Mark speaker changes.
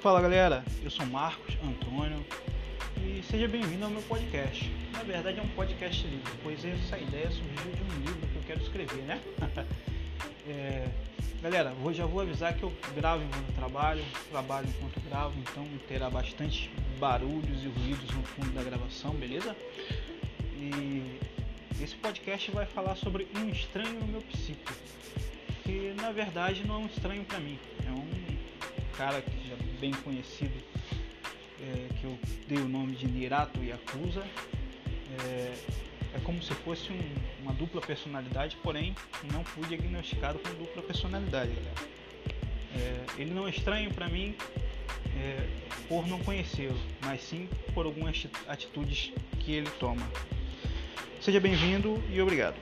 Speaker 1: Fala galera, eu sou Marcos Antônio e seja bem-vindo ao meu podcast. Na verdade é um podcast livre, pois essa ideia surgiu de um livro que eu quero escrever, né? é, galera, vou, já vou avisar que eu gravo enquanto trabalho, trabalho enquanto gravo, então terá bastante barulhos e ruídos no fundo da gravação, beleza? E esse podcast vai falar sobre um estranho no meu psico, que na verdade não é um estranho para mim, é um cara que já bem conhecido, é, que eu dei o nome de Nirato Yakuza. É, é como se fosse um, uma dupla personalidade, porém não fui diagnosticado com dupla personalidade, galera. É, ele não é estranho para mim é, por não conhecê-lo, mas sim por algumas atitudes que ele toma. Seja bem-vindo e obrigado.